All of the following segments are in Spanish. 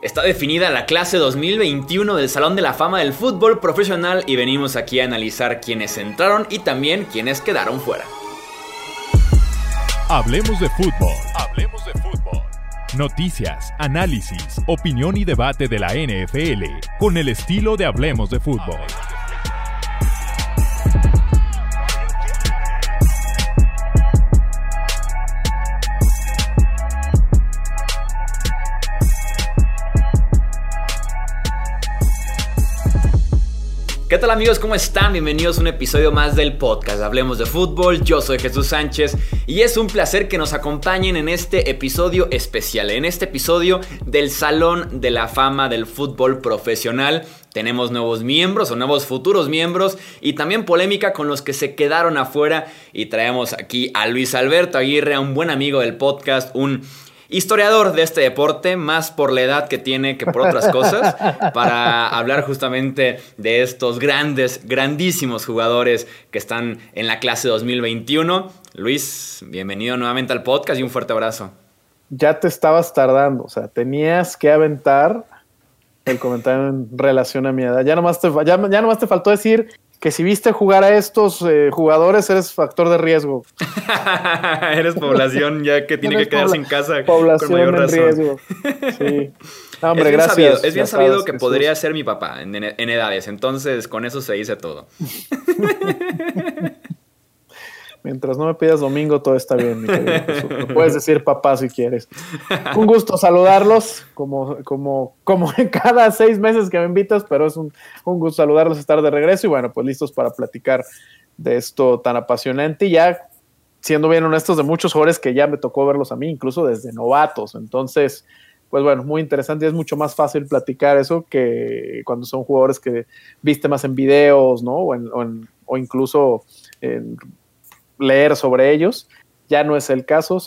Está definida la clase 2021 del Salón de la Fama del Fútbol Profesional y venimos aquí a analizar quiénes entraron y también quiénes quedaron fuera. Hablemos de fútbol. Hablemos de fútbol. Noticias, análisis, opinión y debate de la NFL con el estilo de Hablemos de fútbol. ¿Qué tal amigos? ¿Cómo están? Bienvenidos a un episodio más del podcast Hablemos de Fútbol. Yo soy Jesús Sánchez y es un placer que nos acompañen en este episodio especial, en este episodio del Salón de la Fama del Fútbol Profesional. Tenemos nuevos miembros o nuevos futuros miembros y también polémica con los que se quedaron afuera y traemos aquí a Luis Alberto Aguirre, un buen amigo del podcast, un historiador de este deporte, más por la edad que tiene que por otras cosas, para hablar justamente de estos grandes, grandísimos jugadores que están en la clase 2021. Luis, bienvenido nuevamente al podcast y un fuerte abrazo. Ya te estabas tardando, o sea, tenías que aventar el comentario en relación a mi edad. Ya nomás te, ya, ya nomás te faltó decir que si viste jugar a estos eh, jugadores eres factor de riesgo. eres población ya que tiene que quedarse en casa. Población con mayor en riesgo. Sí. hombre, es gracias. Sabido, es bien sabido que podría ser mi papá en, en, edades, entonces con eso se dice todo. Mientras no me pidas domingo, todo está bien, mi querido Puedes decir papá si quieres. Un gusto saludarlos, como, como, como en cada seis meses que me invitas, pero es un, un gusto saludarlos, estar de regreso y bueno, pues listos para platicar de esto tan apasionante. Y ya, siendo bien honestos, de muchos jugadores que ya me tocó verlos a mí, incluso desde novatos. Entonces, pues bueno, muy interesante y es mucho más fácil platicar eso que cuando son jugadores que viste más en videos, ¿no? O, en, o, o incluso en leer sobre ellos. Ya no es el caso,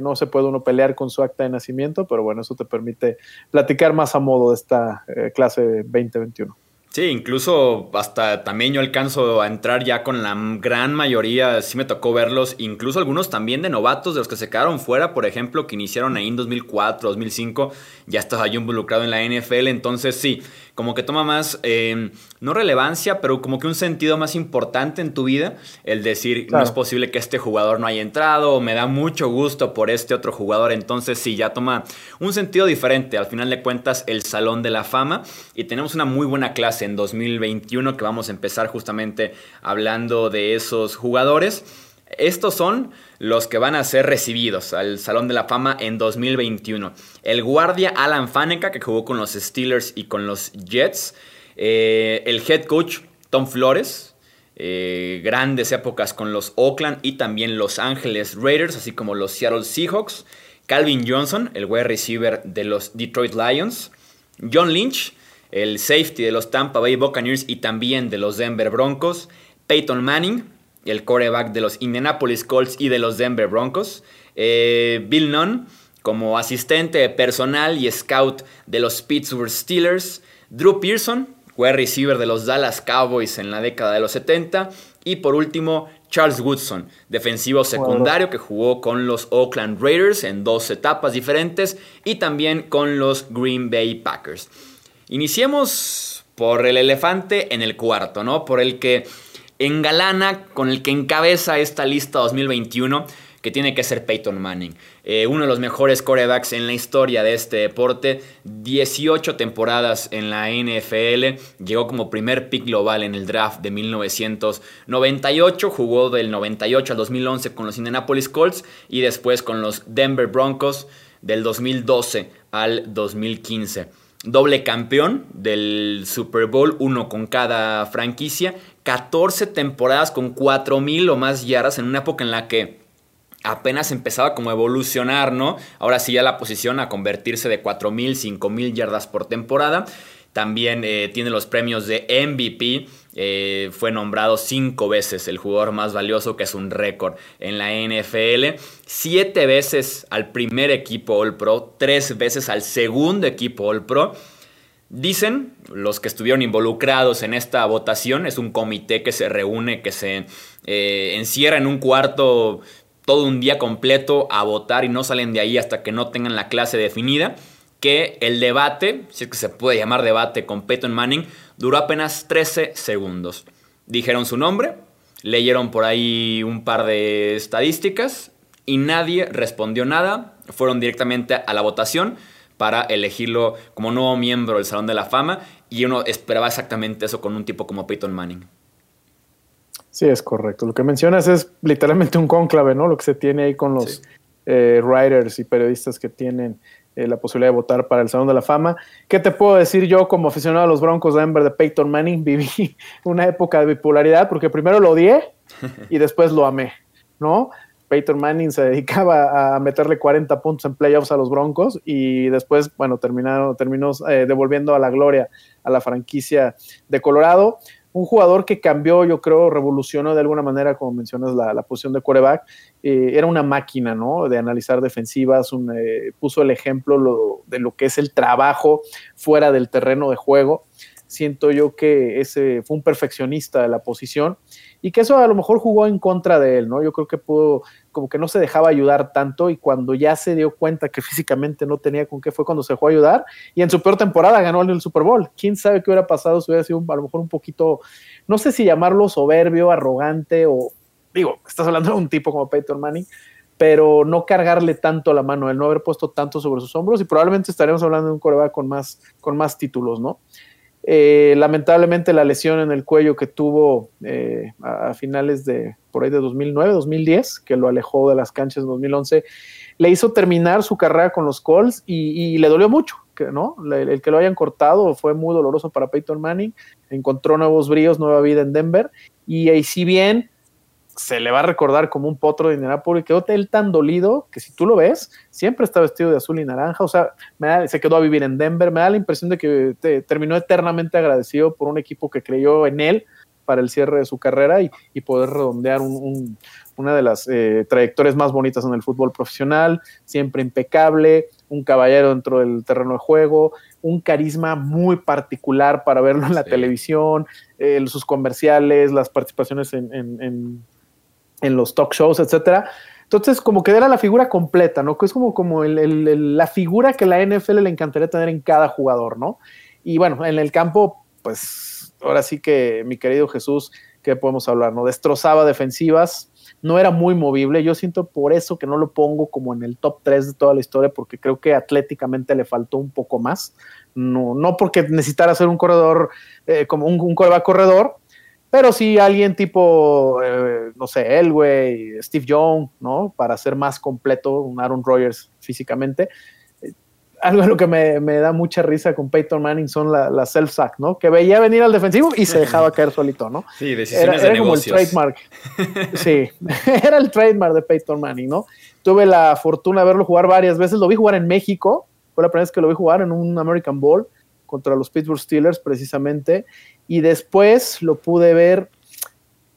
no se puede uno pelear con su acta de nacimiento, pero bueno, eso te permite platicar más a modo de esta eh, clase 2021. Sí, incluso hasta también yo alcanzo a entrar ya con la gran mayoría, sí me tocó verlos, incluso algunos también de novatos, de los que se quedaron fuera, por ejemplo, que iniciaron ahí en 2004, 2005, ya estás yo involucrado en la NFL, entonces sí, como que toma más, em, no relevancia, pero como que un sentido más importante en tu vida, el decir, no es posible que este jugador no haya entrado, o me da mucho gusto por este otro jugador, entonces sí, ya toma un sentido diferente, al final de cuentas, el Salón de la Fama, y tenemos una muy buena clase en 2021 que vamos a empezar justamente hablando de esos jugadores. Estos son los que van a ser recibidos al Salón de la Fama en 2021. El guardia Alan Faneca, que jugó con los Steelers y con los Jets. Eh, el head coach Tom Flores. Eh, grandes épocas con los Oakland y también Los Ángeles Raiders, así como los Seattle Seahawks. Calvin Johnson, el wide receiver de los Detroit Lions. John Lynch, el safety de los Tampa Bay Buccaneers y también de los Denver Broncos. Peyton Manning, el quarterback de los Indianapolis Colts y de los Denver Broncos. Eh, Bill Nunn como asistente personal y scout de los Pittsburgh Steelers. Drew Pearson, wide receiver de los Dallas Cowboys en la década de los 70. Y por último, Charles Woodson, defensivo secundario que jugó con los Oakland Raiders en dos etapas diferentes y también con los Green Bay Packers. Iniciemos por el elefante en el cuarto, ¿no? Por el que engalana, con el que encabeza esta lista 2021, que tiene que ser Peyton Manning. Eh, uno de los mejores corebacks en la historia de este deporte, 18 temporadas en la NFL, llegó como primer pick global en el draft de 1998, jugó del 98 al 2011 con los Indianapolis Colts y después con los Denver Broncos del 2012 al 2015 doble campeón del Super Bowl, uno con cada franquicia, 14 temporadas con 4.000 o más yardas en una época en la que apenas empezaba como a evolucionar, ¿no? Ahora sí ya la posición a convertirse de 4.000, 5.000 yardas por temporada. También eh, tiene los premios de MVP. Eh, fue nombrado cinco veces el jugador más valioso, que es un récord en la NFL. Siete veces al primer equipo All Pro, tres veces al segundo equipo All Pro Dicen los que estuvieron involucrados en esta votación, es un comité que se reúne, que se eh, encierra en un cuarto todo un día completo a votar y no salen de ahí hasta que no tengan la clase definida, que el debate, si es que se puede llamar debate con Peyton Manning, duró apenas 13 segundos. Dijeron su nombre, leyeron por ahí un par de estadísticas y nadie respondió nada. Fueron directamente a la votación para elegirlo como nuevo miembro del Salón de la Fama y uno esperaba exactamente eso con un tipo como Peyton Manning. Sí, es correcto. Lo que mencionas es literalmente un cónclave, ¿no? Lo que se tiene ahí con los eh, writers y periodistas que tienen eh, la posibilidad de votar para el Salón de la Fama. ¿Qué te puedo decir yo como aficionado a los Broncos de Denver de Peyton Manning? Viví una época de bipolaridad porque primero lo odié y después lo amé, ¿no? Peyton Manning se dedicaba a meterle 40 puntos en playoffs a los Broncos y después, bueno, terminó, terminó eh, devolviendo a la gloria a la franquicia de Colorado. Un jugador que cambió, yo creo, revolucionó de alguna manera, como mencionas, la, posición de quarterback. Eh, era una máquina, ¿no? De analizar defensivas, eh, puso el ejemplo de lo que es el trabajo fuera del terreno de juego siento yo que ese fue un perfeccionista de la posición y que eso a lo mejor jugó en contra de él, ¿no? Yo creo que pudo, como que no se dejaba ayudar tanto y cuando ya se dio cuenta que físicamente no tenía con qué fue cuando se dejó ayudar y en su peor temporada ganó el Super Bowl. ¿Quién sabe qué hubiera pasado si hubiera sido a lo mejor un poquito, no sé si llamarlo soberbio, arrogante o, digo, estás hablando de un tipo como Peyton Manning, pero no cargarle tanto la mano, el no haber puesto tanto sobre sus hombros y probablemente estaremos hablando de un coreback con más, con más títulos, ¿no? Eh, lamentablemente la lesión en el cuello que tuvo eh, a, finales de por ahí de 2009, 2010, que lo alejó de las canchas en 2011, le hizo terminar su carrera con los Colts y, le dolió mucho, ¿no? El, el, que lo hayan cortado fue muy doloroso para Peyton Manning, encontró nuevos bríos, nueva vida en Denver y, y si bien se le va a recordar como un potro de Indianapolis, quedó él tan dolido que si tú lo ves, siempre está vestido de azul y naranja, o sea, se quedó a vivir en Denver, me da la impresión de que terminó eternamente agradecido por un equipo que creyó en él para el cierre de su carrera y, poder redondear una de las eh, trayectorias más bonitas en el fútbol profesional, siempre impecable, un caballero dentro del terreno de juego, un carisma muy particular para verlo en la televisión, eh, sus comerciales, las participaciones en en los talk shows, etcétera. Entonces, como que era la figura completa, ¿no? Que es como, como la figura que la NFL le encantaría tener en cada jugador, ¿no? Y bueno, en el campo, pues ahora sí que mi querido Jesús, ¿qué podemos hablar, no? Destrozaba defensivas, no era muy movible. Yo siento por eso que no lo pongo como en el top 3 de toda la historia, porque creo que atléticamente le faltó un poco más. No, no porque necesitara ser un corredor, eh, como un, un corredor, pero sí alguien tipo, eh, no sé, Elway, Steve Young, ¿no? Para ser más completo, un Aaron Rodgers físicamente. Eh, algo de lo que me, da mucha risa con Peyton Manning son las la self-sack, ¿no? Que veía venir al defensivo y se dejaba caer solito, ¿no? Sí, decisiones era, era como el trademark. Sí, era el trademark de Peyton Manning, ¿no? Tuve la fortuna de verlo jugar varias veces. Lo vi jugar en México. Fue la primera vez que lo vi jugar en un American Bowl contra los Pittsburgh Steelers, precisamente y después lo pude ver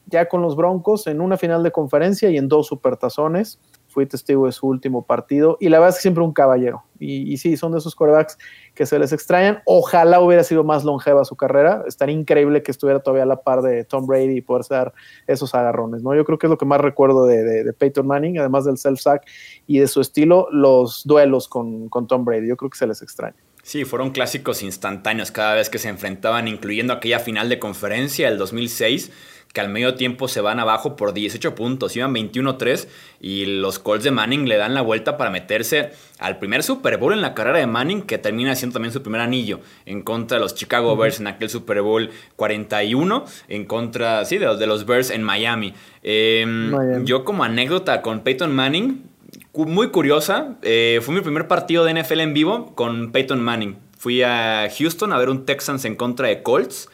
ya con los Broncos en una final de conferencia y en dos supertazones. Fui testigo de su último partido y la verdad es que siempre un caballero. Y, sí, son de esos corebacks que se les extrañan. Ojalá hubiera sido más longeva su carrera. Estaría increíble que estuviera todavía a la par de Tom Brady y poder dar esos agarrones. ¿no? Yo creo que es lo que más recuerdo de, Peyton Manning, además del self-sack y de su estilo, los duelos con, con Tom Brady. Yo creo que se les extraña. Sí, fueron clásicos instantáneos cada vez que se enfrentaban, incluyendo aquella final de conferencia del 2006, que al medio tiempo se van abajo por 18 puntos, iban 21-3 y los Colts de Manning le dan la vuelta para meterse al primer Super Bowl en la carrera de Manning, que termina siendo también su primer anillo en contra de los Chicago Bears en aquel Super Bowl 41, en contra, sí, de los, de los Bears en Miami. Em, yo como anécdota con Peyton Manning, muy curiosa. Eh, fue mi primer partido de NFL en vivo con Peyton Manning. Fui a Houston a ver un Texans en contra de Colts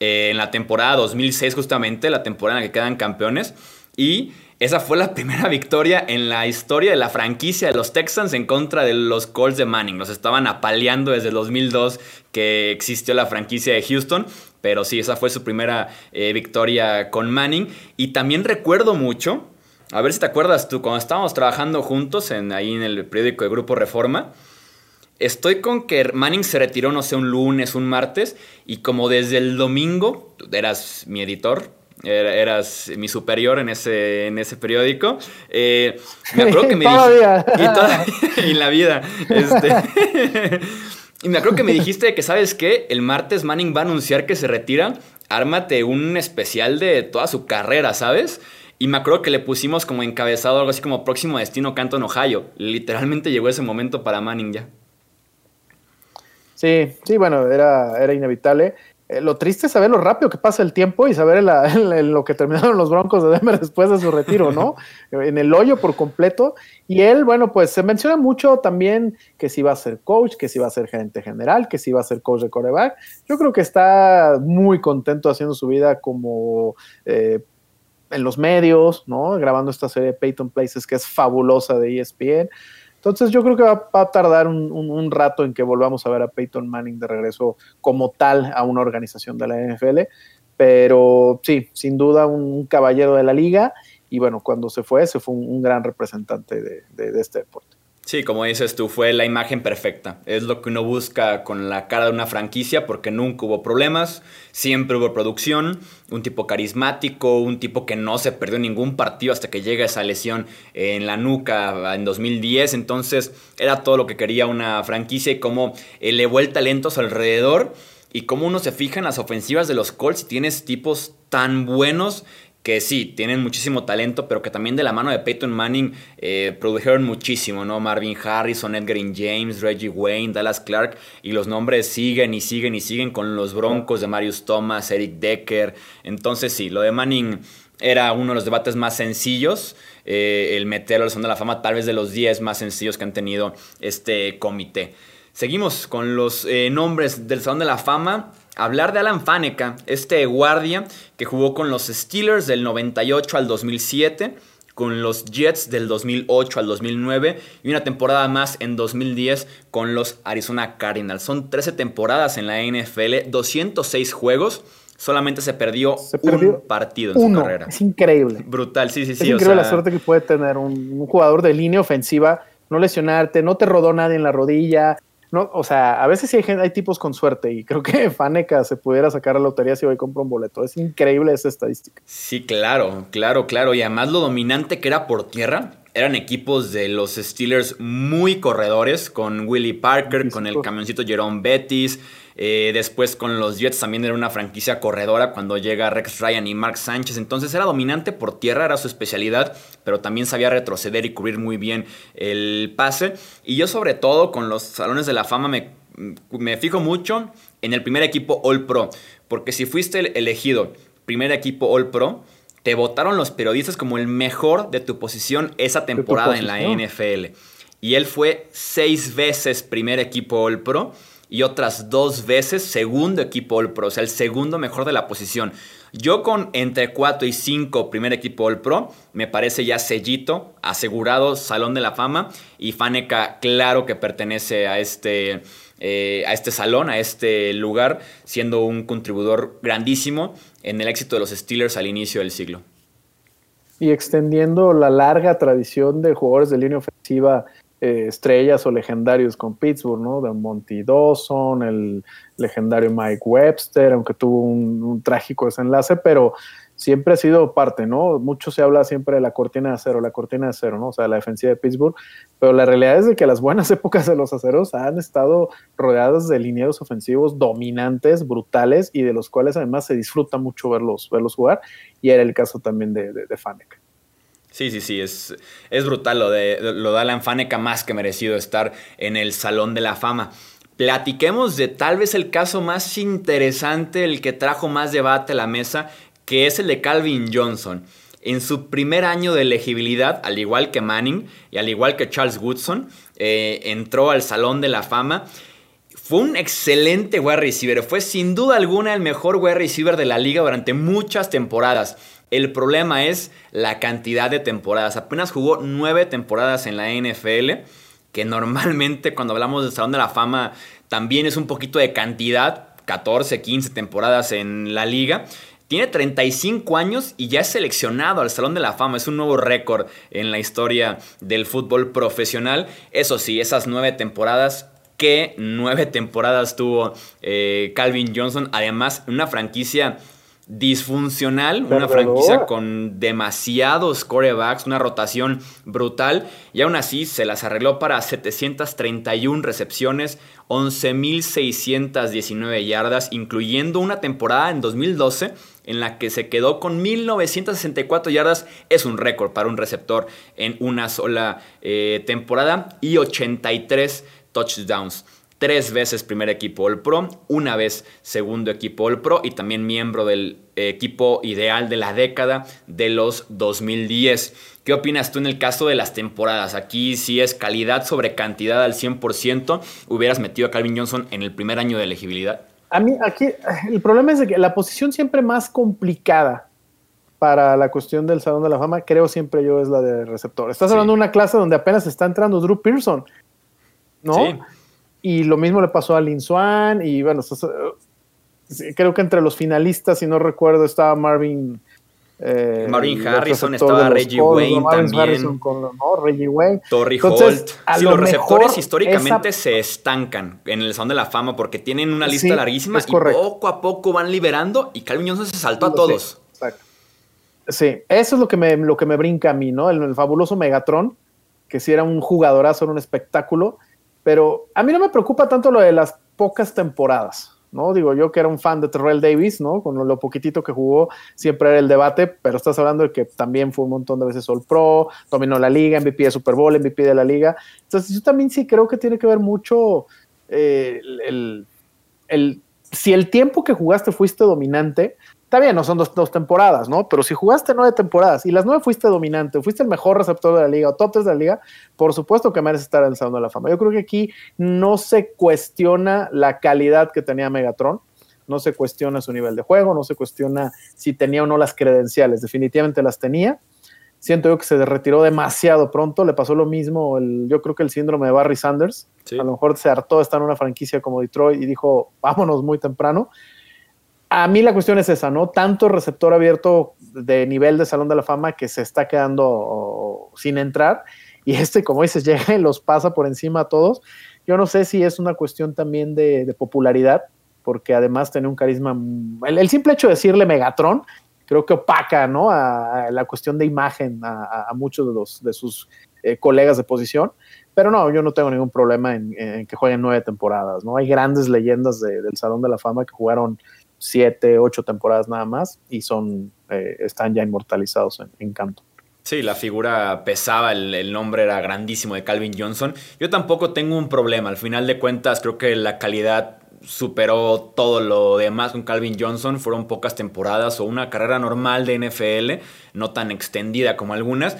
eh, en la temporada 2006 justamente, la temporada en la que quedan campeones. Y esa fue la primera victoria en la historia de la franquicia de los Texans en contra de los Colts de Manning. Los estaban apaleando desde el 2002 que existió la franquicia de Houston. Pero sí, esa fue su primera eh, victoria con Manning. Y también recuerdo mucho a ver si te acuerdas tú, cuando estábamos trabajando juntos en, ahí en el periódico de Grupo Reforma, estoy con que Manning se retiró, no sé, un lunes, un martes, y como desde el domingo, tú eras mi editor, eras mi superior en ese, en ese periódico. Eh, me acuerdo que me todavía. Y, en la vida. Este, y me acuerdo que me dijiste que, ¿sabes qué? El martes Manning va a anunciar que se retira. Ármate un especial de toda su carrera, ¿sabes? Y me acuerdo que le pusimos como encabezado algo así como próximo destino Canton, Ohio. Literalmente llegó ese momento para Manning ya. Sí, sí, bueno, era, era inevitable. Eh, lo triste es saber lo rápido que pasa el tiempo y saber lo que terminaron los Broncos de Denver después de su retiro, ¿no? en el hoyo por completo. Y él, bueno, pues se menciona mucho también que si va a ser coach, que si va a ser gerente general, que si va a ser coach de coreback. Yo creo que está muy contento haciendo su vida como eh, en los medios, ¿no? Grabando esta serie de Peyton Places que es fabulosa de ESPN. Entonces yo creo que va, a tardar un, rato en que volvamos a ver a Peyton Manning de regreso como tal a una organización de la NFL, pero sí, sin duda un, caballero de la liga y bueno, cuando se fue, se fue un, gran representante de este deporte. Sí, como dices tú, fue la imagen perfecta. Es lo que uno busca con la cara de una franquicia porque nunca hubo problemas, siempre hubo producción, un tipo carismático, un tipo que no se perdió ningún partido hasta que llega esa lesión en la nuca en 2010. Entonces era todo lo que quería una franquicia y cómo elevó el talento a su alrededor y cómo uno se fija en las ofensivas de los Colts y tienes tipos tan buenos que sí, tienen muchísimo talento, pero que también de la mano de Peyton Manning eh, produjeron muchísimo, ¿no? Marvin Harrison, Edgar James, Reggie Wayne, Dallas Clark, y los nombres siguen y siguen y siguen con los Broncos de Marius Thomas, Eric Decker. Entonces sí, lo de Manning era uno de los debates más sencillos, eh, el meterlo al Salón de la Fama, tal vez de los 10 más sencillos que han tenido este comité. Seguimos con los eh, nombres del Salón de la Fama hablar de Alan Faneca, este guardia que jugó con los Steelers del 98 al 2007, con los Jets del 2008 al 2009 y una temporada más en 2010 con los Arizona Cardinals. Son 13 temporadas en la NFL, 206 juegos. Solamente se perdió, un partido en su carrera. Es increíble. Brutal, sí, sí, sí. Es increíble la suerte que puede tener un jugador de línea ofensiva, no lesionarte, no te rodó nadie en la rodilla, no, o sea, a veces sí hay, hay tipos con suerte y creo que Faneca se pudiera sacar a la lotería si hoy compra un boleto. Es increíble esa estadística. Sí, claro, claro, claro. Y además lo dominante que era por tierra. Eran equipos de los Steelers muy corredores, con Willie Parker, con el camioncito Jerome Bettis, eh, después con los Jets también era una franquicia corredora cuando llega Rex Ryan y Mark Sánchez. Entonces era dominante por tierra, era su especialidad, pero también sabía retroceder y cubrir muy bien el pase. Y yo sobre todo con los salones de la fama me, me fijo mucho en el primer equipo All Pro. Porque si fuiste elegido primer equipo All Pro, te votaron los periodistas como el mejor de tu posición esa temporada en la NFL. Y él fue seis veces primer equipo All Pro y otras dos veces segundo equipo All Pro, o sea, el segundo mejor de la posición. Yo con entre 4 y 5 primer equipo All Pro, me parece ya sellito, asegurado, Salón de la Fama, y Faneca claro que pertenece a este, eh, a este salón, a este lugar, siendo un contribuidor grandísimo en el éxito de los Steelers al inicio del siglo. Y extendiendo la larga tradición de jugadores de línea ofensiva eh, estrellas o legendarios con Pittsburgh, ¿no? De Monty Dawson, el legendario Mike Webster, aunque tuvo un, trágico desenlace, pero siempre ha sido parte, ¿no? Mucho se habla siempre de la cortina de acero, la cortina de acero, ¿no? O sea, la defensiva de Pittsburgh, pero la realidad es de que las buenas épocas de los aceros han estado rodeadas de lineados ofensivos dominantes, brutales, y de los cuales además se disfruta mucho verlos, verlos jugar, y era el caso también de, de. Sí, sí, sí, es, es brutal lo de, lo de Alan Faneca, más que merecido estar en el Salón de la Fama. Platiquemos de tal vez el caso más interesante, el que trajo más debate a la mesa, que es el de Calvin Johnson. En su primer año de elegibilidad, al igual que Manning y al igual que Charles Woodson, eh, entró al Salón de la Fama. Fue un excelente wide receiver, fue sin duda alguna el mejor wide receiver de la liga durante muchas temporadas. El problema es la cantidad de temporadas. Apenas jugó nueve temporadas en la NFL, que normalmente cuando hablamos del Salón de la Fama también es un poquito de cantidad, 14, 15 temporadas en la liga. Tiene 35 años y ya es seleccionado al Salón de la Fama. Es un nuevo récord en la historia del fútbol profesional. Eso sí, esas nueve temporadas ¿Qué nueve temporadas tuvo eh, Calvin Johnson. Además, una franquicia disfuncional, una franquicia con demasiados corebacks, una rotación brutal, y aún así se las arregló para 731 recepciones, 11.619 yardas, incluyendo una temporada en 2012 en la que se quedó con 1964 yardas, es un récord para un receptor en una sola eh, temporada, y 83 touchdowns tres veces primer equipo All Pro, una vez segundo equipo All Pro y también miembro del equipo ideal de la década de los 2010. ¿Qué opinas tú en el caso de las temporadas? Aquí si es calidad sobre cantidad al 100%, hubieras metido a Calvin Johnson en el primer año de elegibilidad. A mí aquí el problema es que la posición siempre más complicada para la cuestión del Salón de la Fama, creo siempre yo, es la de receptor. Estás hablando de una clase donde apenas está entrando Drew Pearson, ¿no? Sí. Y lo mismo le pasó a Lin Swan. Y bueno, creo que entre los finalistas, si no recuerdo, estaba Marvin. Eh, Marvin Harrison, estaba Reggie Wayne también. Harrison con, ¿no? Reggie Wayne. Torrey Holt. Sí, los receptores históricamente se estancan en el Salón de la Fama porque tienen una lista larguísima y poco a poco van liberando y Calvin Johnson se saltó a todos. exacto. Sí, eso es lo que me, lo que me brinca a mí, ¿no? El, el fabuloso Megatron, que si era un jugadorazo, era un espectáculo pero a mí no me preocupa tanto lo de las pocas temporadas, ¿no? Digo, yo que era un fan de Terrell Davis, ¿no? Con lo poquitito que jugó, siempre era el debate, pero estás hablando de que también fue un montón de veces All Pro, dominó la liga, MVP de Super Bowl, MVP de la liga. Entonces, yo también sí creo que tiene que ver mucho eh, el, el, si el tiempo que jugaste fuiste dominante, Está bien, no son dos, temporadas, ¿no? Pero si jugaste nueve temporadas y las nueve fuiste dominante, fuiste el mejor receptor de la liga o top 3 de la liga, por supuesto que mereces estar en el Salón de la Fama. Yo creo que aquí no se cuestiona la calidad que tenía Megatron, no se cuestiona su nivel de juego, no se cuestiona si tenía o no las credenciales, definitivamente las tenía. Siento yo que se retiró demasiado pronto, le pasó lo mismo, el, yo creo que el síndrome de Barry Sanders, a lo mejor se hartó de estar en una franquicia como Detroit y dijo, vámonos muy temprano a mí la cuestión es esa, ¿no? Tanto receptor abierto de nivel de Salón de la Fama que se está quedando sin entrar y este, como dices, llega y los pasa por encima a todos. Yo no sé si es una cuestión también de, popularidad, porque además tiene un carisma. El, simple hecho de decirle Megatron, creo que opaca, ¿no? A, la cuestión de imagen a, muchos de, los, de sus eh, colegas de posición. Pero no, yo no tengo ningún problema en, que jueguen nueve temporadas, ¿no? Hay grandes leyendas del Salón de la Fama que jugaron siete, ocho temporadas nada más y son, eh, están ya inmortalizados en, Canton. Sí, la figura pesaba, el, nombre era grandísimo de Calvin Johnson. Yo tampoco tengo un problema, al final de cuentas creo que la calidad superó todo lo demás con Calvin Johnson. Fueron pocas temporadas o una carrera normal de NFL, no tan extendida como algunas,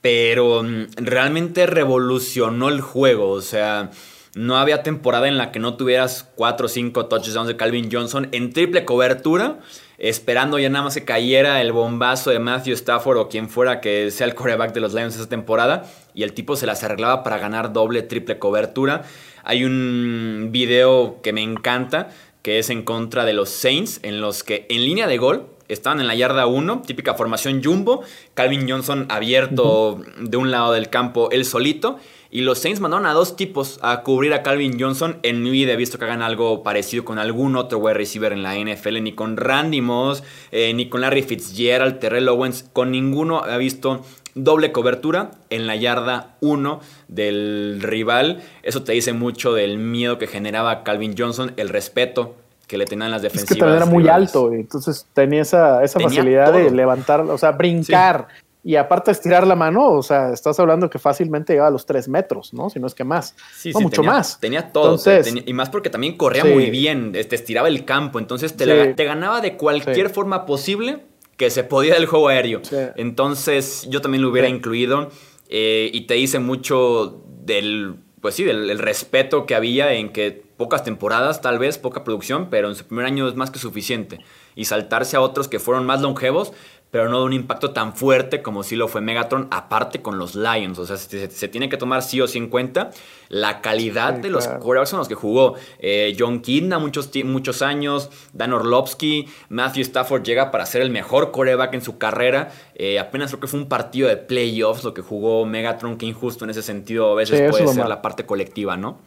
pero mm, realmente revolucionó el juego. O sea, no había temporada en la que no tuvieras 4 o 5 touchdowns de Calvin Johnson en triple cobertura, esperando ya nada más que cayera el bombazo de Matthew Stafford o quien fuera que sea el coreback de los Lions esa temporada, y el tipo se las arreglaba para ganar doble, triple cobertura. Hay un video que me encanta, que es en contra de los Saints, en los que en línea de gol estaban en la yarda 1, típica formación jumbo, Calvin Johnson abierto de un lado del campo él solito, y los Saints mandaron a dos tipos a cubrir a Calvin Johnson. En mi vida he visto que hagan algo parecido con algún otro wide receiver en la NFL, ni con Randy Moss, eh, ni con Larry Fitzgerald, Terrell Owens, con ninguno he visto doble cobertura en la yarda 1 del rival. Eso te dice mucho del miedo que generaba Calvin Johnson, el respeto que le tenían las defensivas. Es que era muy alto, entonces tenía esa, facilidad de levantar, o sea, brincar. Y aparte de estirar la mano, o sea, estás hablando que fácilmente llegaba a los tres metros, ¿no? Si no es que más. Sí, no, mucho más. Tenía todo. y más porque también corría muy bien, te este, estiraba el campo, entonces te, te ganaba de cualquier forma posible que se podía del juego aéreo. Entonces yo también lo hubiera incluido eh, y te dice mucho del, pues sí, del respeto que había en que pocas temporadas, tal vez, poca producción, pero en su primer año es más que suficiente. Y saltarse a otros que fueron más longevos, pero no de un impacto tan fuerte como si lo fue Megatron, aparte con los Lions. O sea, se, tiene que tomar sí o sí en cuenta la calidad de los quarterbacks con los que jugó. Eh, John Kidna muchos, muchos años, Dan Orlovsky, Matthew Stafford llega para ser el mejor quarterback en su carrera. Eh, apenas creo que fue un partido de playoffs lo que jugó Megatron, que injusto en ese sentido a veces puede ser la parte colectiva, ¿no?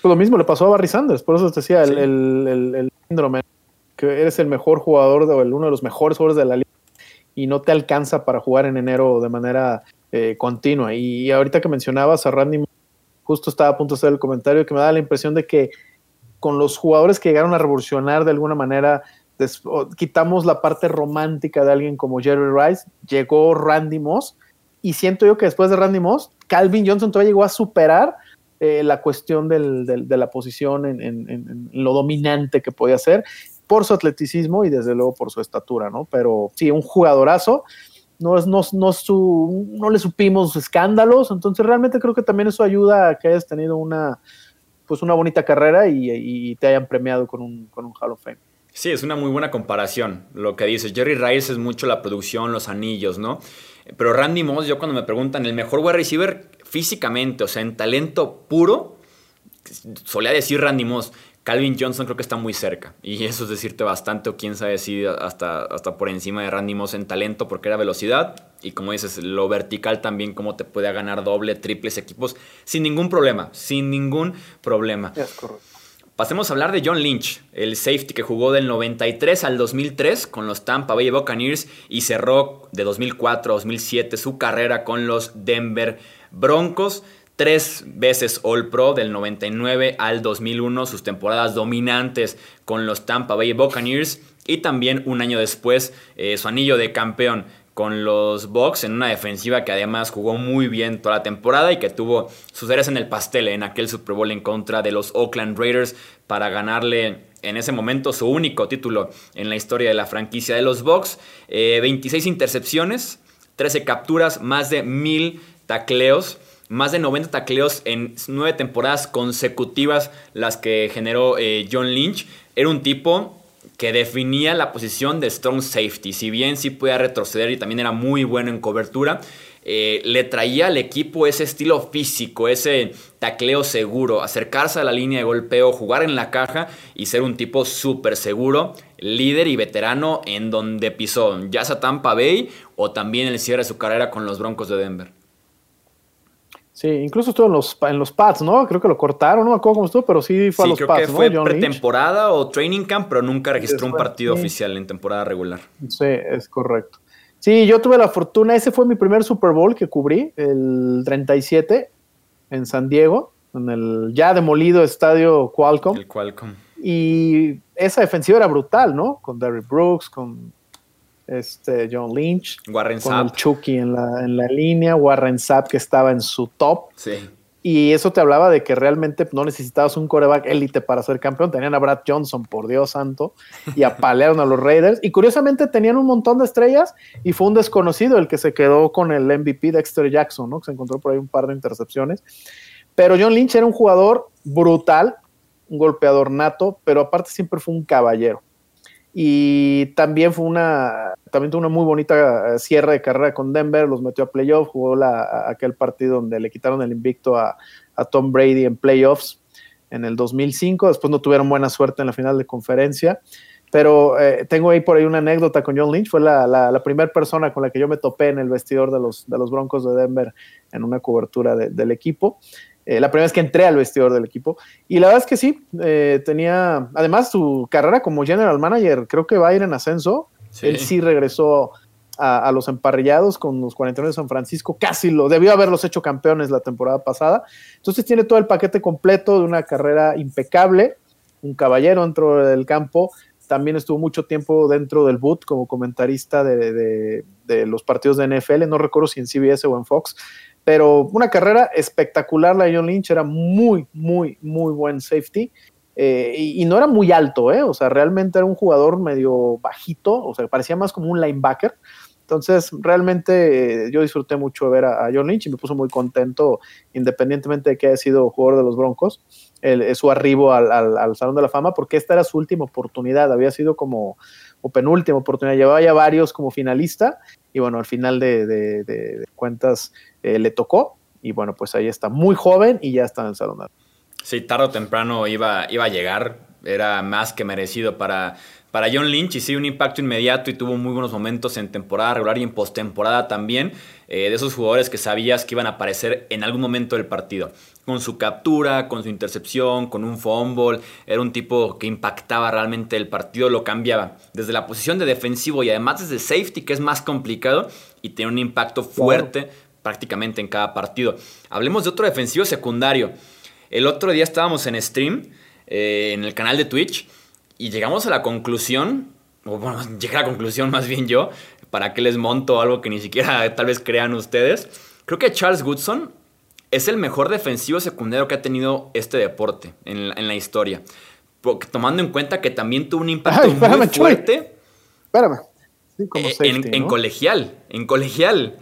Pues lo mismo le pasó a Barry Sanders, por eso te decía el, el síndrome que eres el mejor jugador o el, uno de los mejores jugadores de la liga y no te alcanza para jugar en enero de manera eh, continua. Y ahorita que mencionabas a Randy, justo estaba a punto de hacer el comentario que me da la impresión de que con los jugadores que llegaron a revolucionar de alguna manera, quitamos la parte romántica de alguien como Jerry Rice, llegó Randy Moss y siento yo que después de Randy Moss, Calvin Johnson todavía llegó a superar eh, la cuestión de la posición en, lo dominante que podía ser por su atleticismo y desde luego por su estatura, ¿no? Pero sí, un jugadorazo. No, es, no, no, su, no le supimos escándalos, entonces realmente creo que también eso ayuda a que hayas tenido una, pues una bonita carrera y, te hayan premiado con un, con un Hall of Fame. Sí, es una muy buena comparación. Lo que dices, Jerry Rice es mucho la producción, los anillos, ¿no? Pero Randy Moss, yo cuando me preguntan el mejor wide receiver físicamente, o sea, en talento puro, solía decir Randy Moss. Calvin Johnson creo que está muy cerca. Y eso es decirte bastante, o quién sabe si hasta, hasta por encima de Randy Moss en talento, porque era velocidad. Y como dices, lo vertical también, cómo te puede ganar doble, triples equipos, sin ningún problema. Sin ningún problema. Es correcto. Pasemos a hablar de John Lynch, el safety que jugó del 93 al 2003 con los Tampa Bay Buccaneers y cerró de 2004 a 2007 su carrera con los Denver Broncos. Tres veces All Pro del 99 al 2001, sus temporadas dominantes con los Tampa Bay Buccaneers y también un año después eh, su anillo de campeón con los Bucks en una defensiva que además jugó muy bien toda la temporada y que tuvo sus áreas en el pastel en aquel Super Bowl en contra de los Oakland Raiders para ganarle en ese momento su único título en la historia de la franquicia de los Bucks. 26 eh, intercepciones, 13 capturas, más de 1000 tacleos. Más de 90 tacleos en nueve temporadas consecutivas las que generó eh, John Lynch. Era un tipo que definía la posición de strong safety. Si bien sí podía retroceder y también era muy bueno en cobertura, eh, le traía al equipo ese estilo físico, ese tacleo seguro, acercarse a la línea de golpeo, jugar en la caja y ser un tipo súper seguro, líder y veterano en donde pisó, ya sea Tampa Bay o también el cierre de su carrera con los Broncos de Denver. Sí, incluso estuvo en los, en los pads, ¿no? Creo que lo cortaron, no me acuerdo cómo estuvo, pero sí fue a los creo pads, que fue pretemporada o training camp, pero nunca registró un partido oficial en temporada regular. Sí, es correcto. Sí, yo tuve la fortuna, ese fue mi primer Super Bowl que cubrí, el 37, en San Diego, en el ya demolido estadio Qualcomm. El Qualcomm. Y esa defensiva era brutal, ¿no? Con Derrick Brooks, con este, John Lynch, Warren con el Chucky en la, en la línea, Warren Sapp que estaba en su top. Sí. Y eso te hablaba de que realmente no necesitabas un coreback élite para ser campeón. Tenían a Brad Johnson, por Dios santo, y apalearon a los Raiders. Y curiosamente tenían un montón de estrellas y fue un desconocido el que se quedó con el MVP Dexter Jackson, ¿no? Que se encontró por ahí un par de intercepciones. Pero John Lynch era un jugador brutal, un golpeador nato, pero aparte siempre fue un caballero y también fue una también tuvo una muy bonita eh, cierre de carrera con Denver, los metió a playoffs, jugó la, aquel partido donde le quitaron el invicto a, Tom Brady en playoffs en el 2005, después no tuvieron buena suerte en la final de conferencia, pero eh, tengo ahí por ahí una anécdota con John Lynch, fue la, la, primera persona con la que yo me topé en el vestidor de los, de los Broncos de Denver en una cobertura del equipo. Eh, la primera vez que entré al vestidor del equipo. Y la verdad es que sí, eh, tenía, además su carrera como general manager, creo que va a ir en ascenso. Él sí regresó a, los emparrillados con los 49 de San Francisco, casi lo debió haberlos hecho campeones la temporada pasada. Entonces tiene todo el paquete completo de una carrera impecable, un caballero dentro del campo. También estuvo mucho tiempo dentro del boot como comentarista de, de los partidos de NFL, no recuerdo si en CBS o en Fox, pero una carrera espectacular la de John Lynch, era muy, muy, muy buen safety. Eh, y, no era muy alto, ¿eh? O sea, realmente era un jugador medio bajito, o sea, parecía más como un linebacker. Entonces, realmente eh, yo disfruté mucho ver a, John Lynch y me puso muy contento, independientemente de que haya sido jugador de los Broncos, el, su arribo al, al, Salón de la Fama, porque esta era su última oportunidad, había sido como o penúltima oportunidad, llevaba ya varios como finalista y bueno, al final de, cuentas eh, le tocó y bueno, pues ahí está, muy joven y ya está en el salón. Sí, tarde o temprano iba, iba a llegar, era más que merecido para, para John Lynch y sí, un impacto inmediato y tuvo muy buenos momentos en temporada regular y en postemporada también, eh, de esos jugadores que sabías que iban a aparecer en algún momento del partido. Con su captura, con su intercepción, con un fumble, era un tipo que impactaba realmente el partido, lo cambiaba desde la posición de defensivo y además desde safety, que es más complicado y tiene un impacto fuerte prácticamente en cada partido. Hablemos de otro defensivo secundario. El otro día estábamos en stream, eh, en el canal de Twitch, y llegamos a la conclusión, o bueno, llegué a la conclusión más bien yo, para que les monto algo que ni siquiera tal vez crean ustedes. Creo que Charles Goodson es el mejor defensivo secundario que ha tenido este deporte en la, historia. Porque, tomando en cuenta que también tuvo un impacto muy fuerte. Espérame. Eh, en, colegial. En colegial.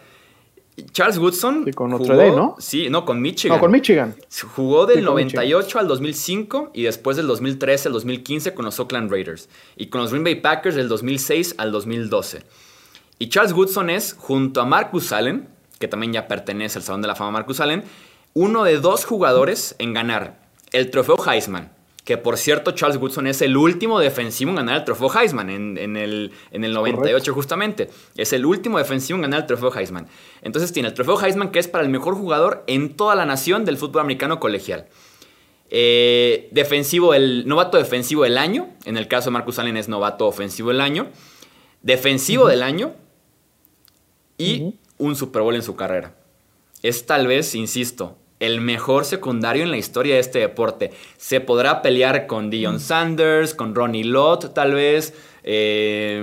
Charles Woodson. Sí, con Notre Dame, ¿no? Sí, no, con Michigan. No, con Michigan. Jugó del 98 al 2005 y después del 2013 al 2015 con los Oakland Raiders. Y con los Green Bay Packers del 2006 al 2012. Y Charles Woodson es, junto a Marcus Allen, que también ya pertenece al Salón de la Fama Marcus Allen, uno de dos jugadores en ganar el trofeo Heisman que por cierto Charles Woodson es el último defensivo en ganar el trofeo Heisman en, el, en el 98 justamente. Es el último defensivo en ganar el trofeo Heisman. Entonces tiene el trofeo Heisman que es para el mejor jugador en toda la nación del fútbol americano colegial. Eh, defensivo, el novato defensivo del año, en el caso de Marcus Allen es novato ofensivo del año, defensivo del año y un Super Bowl en su carrera. Es tal vez, insisto, el mejor secundario en la historia de este deporte. Se podrá pelear con Dion mm. Sanders, con Ronnie Lott, tal vez. Eh,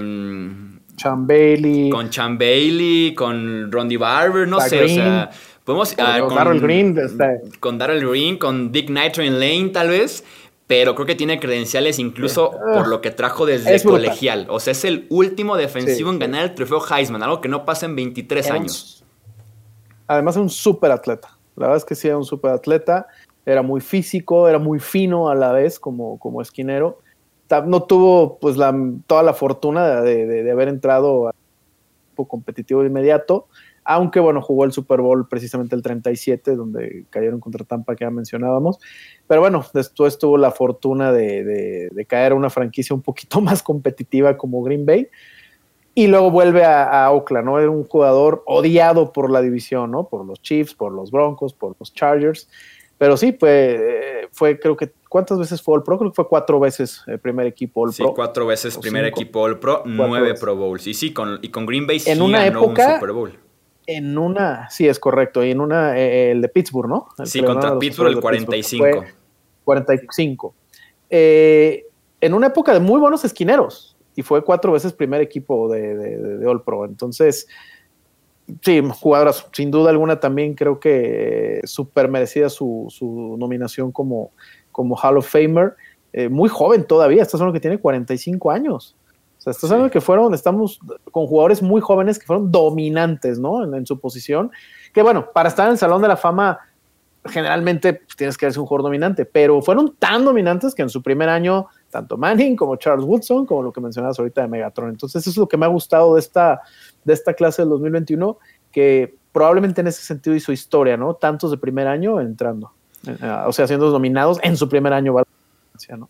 Chan Bailey. Con Chan Bailey, con Ronnie Barber, no sé. O sea, podemos. Ah, con, Darrell Green. Este. Con Darrell Green, con Dick Nitro en Lane, tal vez. Pero creo que tiene credenciales incluso por lo que trajo desde colegial. O sea, es el último defensivo en ganar el trofeo Heisman, algo que no pasa en 23 años. Además, es un súper atleta. La verdad es que sí era un super atleta, era muy físico, era muy fino a la vez como, como esquinero. No tuvo pues la, toda la fortuna de, haber entrado a un competitivo de inmediato, aunque bueno, jugó el Super Bowl precisamente el 37, donde cayeron contra Tampa que ya mencionábamos. Pero bueno, después tuvo la fortuna de, de caer a una franquicia un poquito más competitiva como Green Bay y luego vuelve a, Oakland, ¿no? Era un jugador odiado por la división, ¿no? Por los Chiefs, por los Broncos, por los Chargers. Pero sí, fue, fue creo que, ¿cuántas veces fue All Pro? Creo que fue cuatro veces el primer equipo All Pro. Sí, cuatro veces primer equipo All Pro, nueve Pro Bowls. Y sí, con, y con Green Bay en una época, un Super Bowl. En una, sí, es correcto. Y en una, eh, el de Pittsburgh, ¿no? sí, contra Pittsburgh el 45. 45. Eh, en una época de muy buenos esquineros y fue cuatro veces primer equipo de, de, All Pro. Entonces, sí, jugadoras, sin duda alguna también creo que súper merecida su, su, nominación como, como Hall of Famer. Eh, muy joven todavía, estás hablando que tiene 45 años. Sea, estás hablando que fueron, estamos con jugadores muy jóvenes que fueron dominantes, ¿no? En, en su posición. Que bueno, para estar en el Salón de la Fama, generalmente tienes que ser un jugador dominante, pero fueron tan dominantes que en su primer año tanto Manning como Charles Woodson, como lo que mencionabas ahorita de Megatron. Entonces, eso es lo que me ha gustado de esta, de esta clase del 2021, que probablemente en ese sentido hizo historia, ¿no? Tantos de primer año entrando, eh, o sea, siendo nominados en su primer año, ¿no?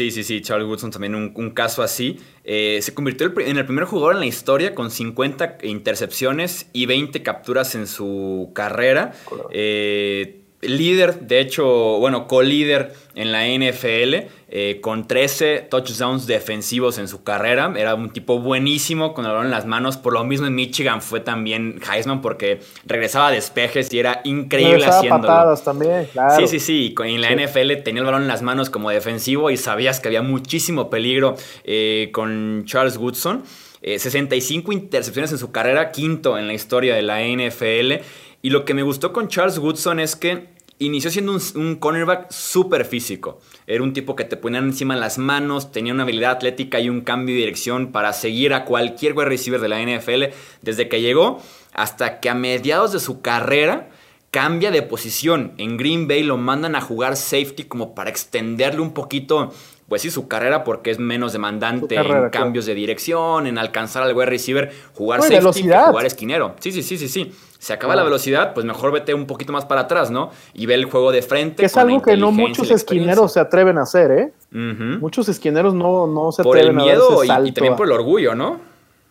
Sí, sí, sí, Charles Woodson también un, caso así. Eh, se convirtió en el primer jugador en la historia con 50 intercepciones y 20 capturas en su carrera. Eh, líder, de hecho, bueno, co-líder en la NFL, eh, con 13 touchdowns defensivos en su carrera. Era un tipo buenísimo con el balón en las manos. Por lo mismo en Michigan fue también Heisman porque regresaba a despejes y era increíble haciéndolo. patadas también, claro. Sí, sí, sí. En la NFL tenía el balón en las manos como defensivo y sabías que había muchísimo peligro eh, con Charles Woodson. 65 eh, intercepciones en su carrera, quinto en la historia de la NFL. Y lo que me gustó con Charles Woodson es que inició siendo un, cornerback súper físico. Era un tipo que te ponía encima las manos, tenía una habilidad atlética y un cambio de dirección para seguir a cualquier wide receiver de la NFL desde que llegó hasta que a mediados de su carrera cambia de posición. En Green Bay lo mandan a jugar safety como para extenderle un poquito pues sí, su carrera porque es menos demandante en cambios de dirección, en alcanzar al wide receiver, jugar safety que jugar esquinero. Sí, sí, sí, sí, sí. Se acaba la velocidad, pues mejor vete un poquito más para atrás, ¿no? Y ve el juego de frente. es algo que no muchos esquineros se atreven a hacer, ¿eh? Muchos esquineros no, no se atreven a hacer. Por el miedo y, también por el orgullo, ¿no?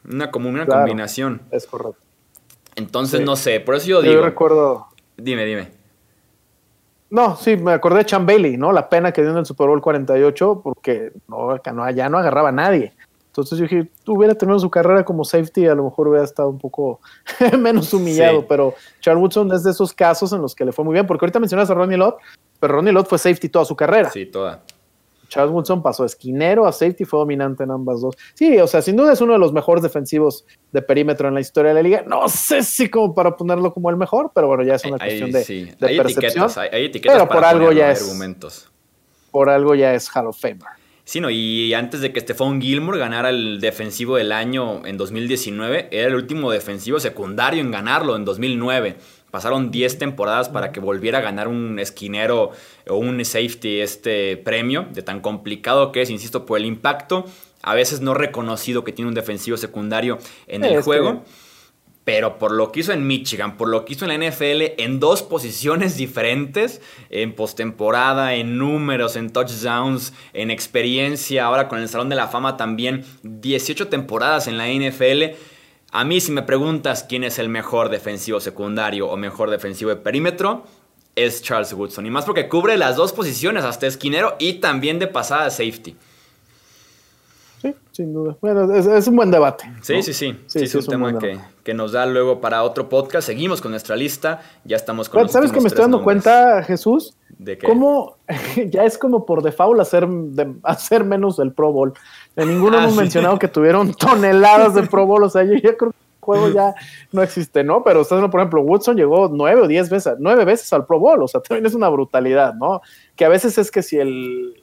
Una, como una combinación. Es correcto. Entonces, no sé, por eso yo digo. Yo recuerdo. Dime, dime. No, sí, me acordé de Chan Bailey, ¿no? La pena que dio en el Super Bowl 48 porque no, no, ya no agarraba a nadie. Entonces yo dije, hubiera tenido su carrera como safety, a lo mejor hubiera estado un poco menos humillado, pero Charles Woodson es de esos casos en los que le fue muy bien, porque ahorita mencionas a Ronnie Lott, pero Ronnie Lott fue safety toda su carrera. Sí, toda. Charles Woodson pasó de esquinero a safety, fue dominante en ambas dos. Sí, o sea, sin duda es uno de los mejores defensivos de perímetro en la historia de la liga. No sé si como para ponerlo como el mejor, pero bueno, ya es una cuestión de, sí. de hay percepción. Etiquetas, hay, etiquetas pero por algo ya es argumentos. Por algo ya es Hall of Famer. Sí, no, y antes de que Stephon Gilmore ganara el defensivo del año en 2019, era el último defensivo secundario en ganarlo en 2009. Pasaron 10 temporadas para que volviera a ganar un esquinero o un safety este premio, de tan complicado que es, insisto, por el impacto, a veces no reconocido que tiene un defensivo secundario en el juego. Pero por lo que hizo en Michigan, por lo que hizo en la NFL, en dos posiciones diferentes, en postemporada, en números, en touchdowns, en experiencia, ahora con el Salón de la Fama también, 18 temporadas en la NFL a mí si me preguntas quién es el mejor defensivo secundario o mejor defensivo de perímetro, es Charles Woodson. Y más porque cubre las dos posiciones, hasta esquinero y también de pasada safety. Sin duda. Bueno, es, un buen debate. Sí, sí, sí, sí, es un tema que, nos da luego para otro podcast. Seguimos con nuestra lista. Ya estamos con ¿Sabes que me estoy dando cuenta, Jesús? ¿De qué? Cómo ya es como por default hacer, hacer menos el Pro Bowl. De ninguno ah, hemos mencionado que tuvieron toneladas de Pro Bowl. O sea, yo ya creo que el juego ya no existe, ¿no? Pero ustedes, por ejemplo, Woodson llegó nueve o diez veces, nueve veces al Pro Bowl. O sea, también es una brutalidad, ¿no? Que a veces es que si el,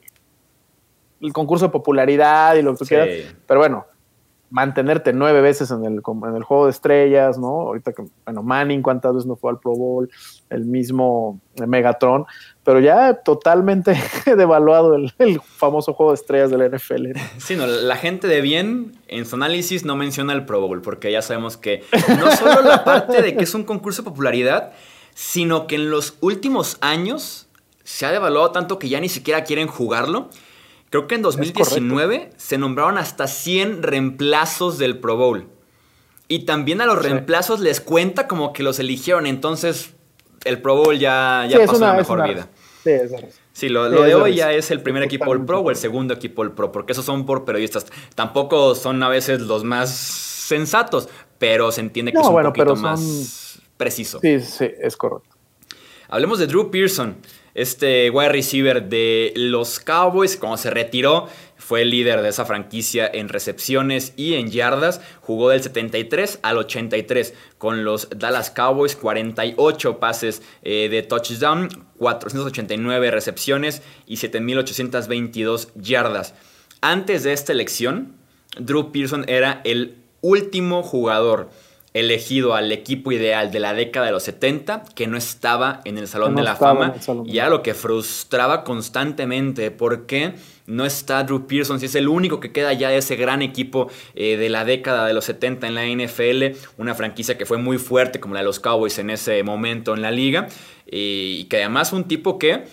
el concurso de popularidad y lo que tú quieras. Pero bueno, mantenerte nueve veces en el, en el juego de estrellas, ¿no? Ahorita que, bueno, Manning, ¿cuántas veces no fue al Pro Bowl? El mismo Megatron, pero ya totalmente devaluado el, el, famoso juego de estrellas del NFL. Sí, no, la gente de bien en su análisis no menciona el Pro Bowl, porque ya sabemos que no solo la parte de que es un concurso de popularidad, sino que en los últimos años se ha devaluado tanto que ya ni siquiera quieren jugarlo. Creo que en 2019 se nombraron hasta 100 reemplazos del Pro Bowl. Y también a los reemplazos les cuenta como que los eligieron. Entonces, el Pro Bowl ya, ya pasó una, mejor vida. Sí, Sí, lo, de hoy ya es el primer equipo del Pro o el segundo equipo del Pro, porque esos son por periodistas. Tampoco son a veces los más sensatos, pero se entiende que es un poquito más preciso. Sí, sí, es correcto. Hablemos de Drew Pearson este wide receiver de los Cowboys, cuando se retiró, fue el líder de esa franquicia en recepciones y en yardas. Jugó del 73 al 83 con los Dallas Cowboys, 48 pases eh, de touchdown, 489 recepciones y 7822 yardas. Antes de esta elección, Drew Pearson era el último jugador elegido al equipo ideal de la década de los 70 que no estaba en el Salón de la Fama y era lo que frustraba constantemente. ¿Por qué no está Drew Pearson si es el único que queda ya de ese gran equipo eh, de la década de los 70 en la NFL? Una franquicia que fue muy fuerte como la de los Cowboys en ese momento en la liga y que además un tipo que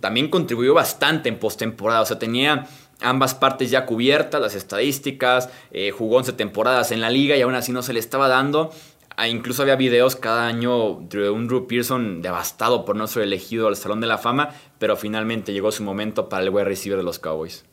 también contribuyó bastante en postemporada. O sea, tenía ambas partes ya cubiertas, las estadísticas, eh, jugó 11 temporadas en la liga y aún así no se le estaba dando. Ah, incluso había videos cada año de un Drew Pearson devastado por no ser elegido al Salón de la Fama, pero finalmente llegó su momento para el wide receiver de los Cowboys.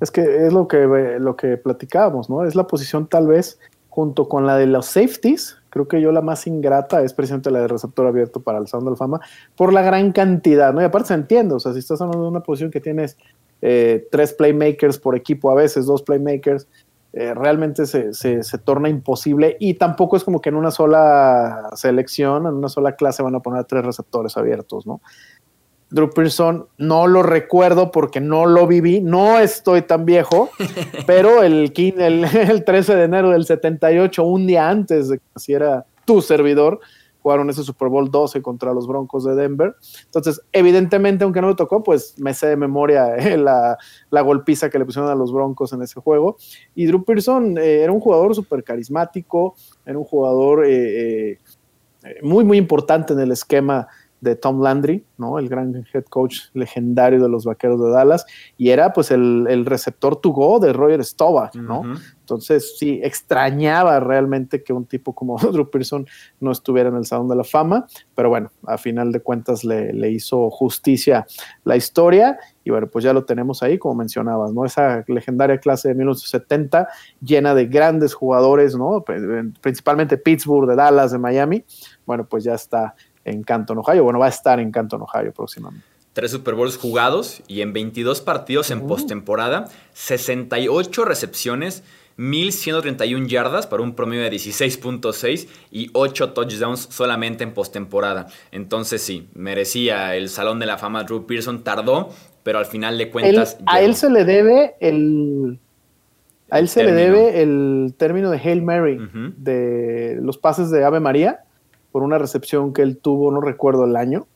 Es que es lo que, lo que platicábamos, ¿no? Es la posición tal vez junto con la de los safeties, creo que yo la más ingrata es precisamente la de receptor abierto para el Salón de la Fama, por la gran cantidad, ¿no? Y aparte se entiende, o sea, si estás hablando de una posición que tienes eh, tres playmakers por equipo, a veces dos playmakers, eh, realmente se, se, torna imposible y tampoco es como que en una sola selección, en una sola clase van a poner tres receptores abiertos, ¿no? Drew Pearson no lo recuerdo porque no lo viví, no estoy tan viejo, pero el, el, el 13 de enero del 78, un día antes de que naciera tu servidor, jugaron ese Super Bowl 12 contra los Broncos de Denver. Entonces, evidentemente, aunque no me tocó, pues me sé de memoria eh, la, la, golpiza que le pusieron a los Broncos en ese juego. Y Drew Pearson eh, era un jugador súper carismático, era un jugador eh, muy, muy importante en el esquema de Tom Landry, ¿no? El gran head coach legendario de los Vaqueros de Dallas, y era pues el, receptor to go de Roger Staubach, ¿no? Entonces sí, extrañaba realmente que un tipo como Drew Pearson no estuviera en el Salón de la Fama, pero bueno, a final de cuentas le, le hizo justicia la historia, y bueno, pues ya lo tenemos ahí, como mencionabas, ¿no? Esa legendaria clase de 1970 llena de grandes jugadores, ¿no? Principalmente Pittsburgh, de Dallas, de Miami, bueno, pues ya está en Canton, Ohio. Bueno, va a estar en Canton, Ohio próximamente. Tres Super Bowls jugados y en 22 partidos en uh. postemporada, 68 recepciones, 1131 yardas para un promedio de 16.6 y 8 touchdowns solamente en postemporada. Entonces sí, merecía el Salón de la Fama Drew Pearson, tardó, pero al final de cuentas... a él se le debe el... A él se le debe el término de Hail Mary, de los pases de Ave María por una recepción que él tuvo, no recuerdo el año,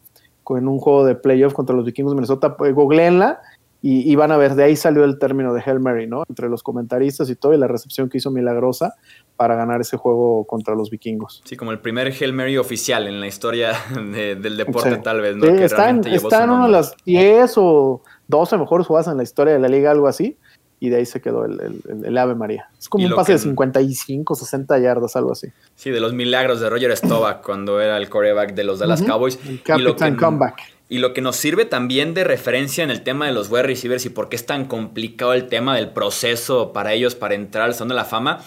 en un juego de playoff contra los vikingos de Minnesota. Pues, googleenla y, y, van a ver, de ahí salió el término de Hail Mary, ¿no? Entre los comentaristas y todo, y la recepción que hizo milagrosa para ganar ese juego contra los vikingos. Sí, como el primer Hail Mary oficial en la historia del deporte, tal vez, ¿no? Sí, está en, está en una de las 10 o 12 mejores jugadas en la historia de la liga, algo así y de ahí se quedó el, Ave María. Es como un pase de 55, 60 yardas, algo así. Sí, de los milagros de Roger Staubach cuando era el coreback de los Dallas Cowboys. El Captain Comeback. Y lo que nos sirve también de referencia en el tema de los wide receivers y por qué es tan complicado el tema del proceso para ellos para entrar al Salón de la Fama.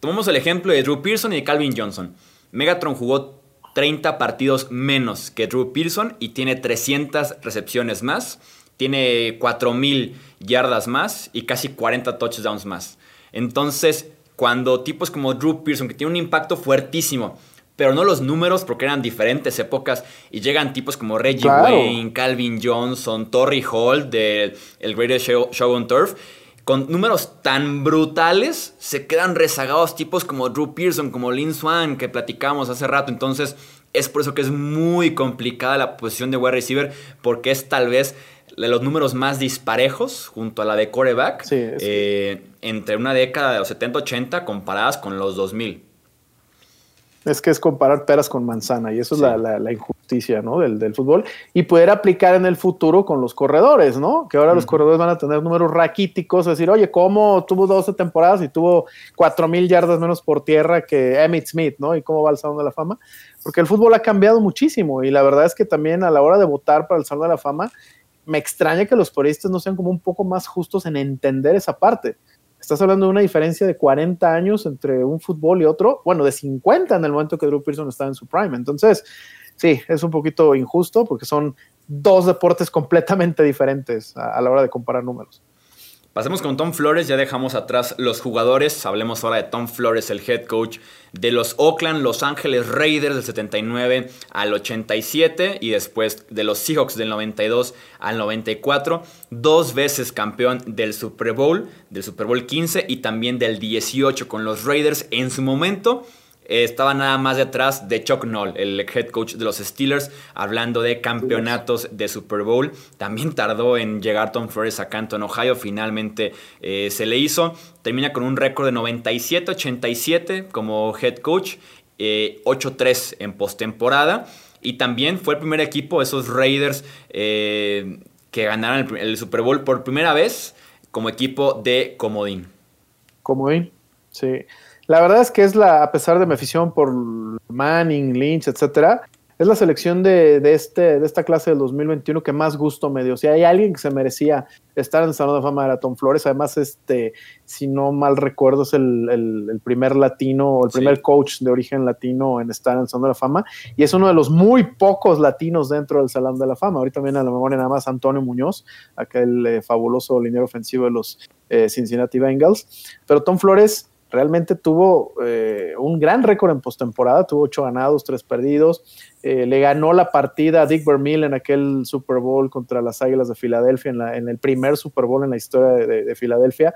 Tomamos el ejemplo de Drew Pearson y de Calvin Johnson. Megatron jugó 30 partidos menos que Drew Pearson y tiene 300 recepciones más tiene 4.000 yardas más y casi 40 touchdowns más. Entonces, cuando tipos como Drew Pearson, que tiene un impacto fuertísimo, pero no los números porque eran diferentes épocas, y llegan tipos como Reggie Wayne, Calvin Johnson, Torrey Hall del el Greatest Show, Show, on Turf, con números tan brutales, se quedan rezagados tipos como Drew Pearson, como Lynn Swan, que platicamos hace rato. Entonces, es por eso que es muy complicada la posición de wide receiver, porque es tal vez de los números más disparejos junto a la de coreback eh, entre una década de los 70-80 comparadas con los 2000. Es que es comparar peras con manzana y eso es la, injusticia ¿no? del, del, fútbol y poder aplicar en el futuro con los corredores, ¿no? Que ahora los corredores van a tener números raquíticos, decir, oye, ¿cómo tuvo 12 temporadas y tuvo 4000 yardas menos por tierra que Emmitt Smith, ¿no? ¿Y cómo va al Salón de la Fama? Porque el fútbol ha cambiado muchísimo y la verdad es que también a la hora de votar para el Salón de la Fama, me extraña que los puristas no sean como un poco más justos en entender esa parte. Estás hablando de una diferencia de 40 años entre un fútbol y otro, bueno, de 50 en el momento que Drew Pearson estaba en su prime. Entonces, sí, es un poquito injusto porque son dos deportes completamente diferentes a, a la hora de comparar números. Pasemos con Tom Flores, ya dejamos atrás los jugadores, hablemos ahora de Tom Flores, el head coach de los Oakland Los Ángeles Raiders del 79 al 87 y después de los Seahawks del 92 al 94, dos veces campeón del Super Bowl, del Super Bowl 15 y también del 18 con los Raiders en su momento estaba nada más detrás de Chuck Noll, el head coach de los Steelers, hablando de campeonatos de Super Bowl. También tardó en llegar Tom Flores a Canton, Ohio. Finalmente eh, se le hizo. Termina con un récord de 97-87 como head coach, 8-3 eh, en postemporada. Y también fue el primer equipo esos Raiders eh, que ganaron el, el Super Bowl por primera vez como equipo de Comodín. Comodín, sí. La verdad es que es la, a pesar de mi afición por Manning, Lynch, etcétera, es la selección de, este, de esta clase del 2021 que más gusto me dio. Si hay alguien que se merecía estar en el Salón de Fama era Tom Flores. Además, este, si no mal recuerdo, es el, primer latino, el primer coach de origen latino en estar en el Salón de la Fama. Y es uno de los muy pocos latinos dentro del Salón de la Fama. Ahorita viene a la memoria nada más Antonio Muñoz, aquel eh, fabuloso liniero ofensivo de los eh, Cincinnati Bengals. Pero Tom Flores realmente tuvo eh, un gran récord en postemporada, tuvo ocho ganados, tres perdidos, eh, le ganó la partida a Dick Vermeil en aquel Super Bowl contra las Águilas de Filadelfia, en, el primer Super Bowl en la historia de, Filadelfia.